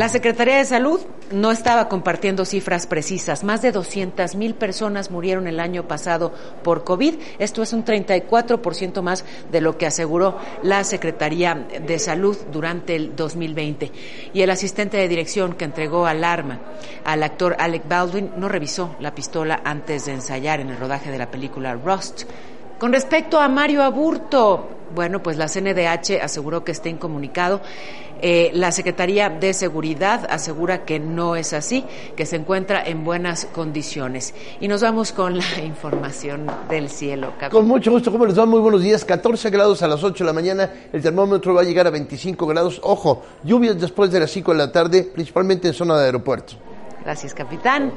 La Secretaría de Salud no estaba compartiendo cifras precisas. Más de 200 mil personas murieron el año pasado por COVID. Esto es un 34% más de lo que aseguró la Secretaría de Salud durante el 2020. Y el asistente de dirección que entregó alarma al actor Alec Baldwin no revisó la pistola antes de ensayar en el rodaje de la película Rust. Con respecto a Mario Aburto, bueno, pues la CNDH aseguró que está incomunicado. Eh, la Secretaría de Seguridad asegura que no es así, que se encuentra en buenas condiciones. Y nos vamos con la información del cielo. Con mucho gusto, ¿cómo les va? Muy buenos días. 14 grados a las 8 de la mañana, el termómetro va a llegar a 25 grados. Ojo, lluvias después de las 5 de la tarde, principalmente en zona de aeropuerto. Gracias, capitán.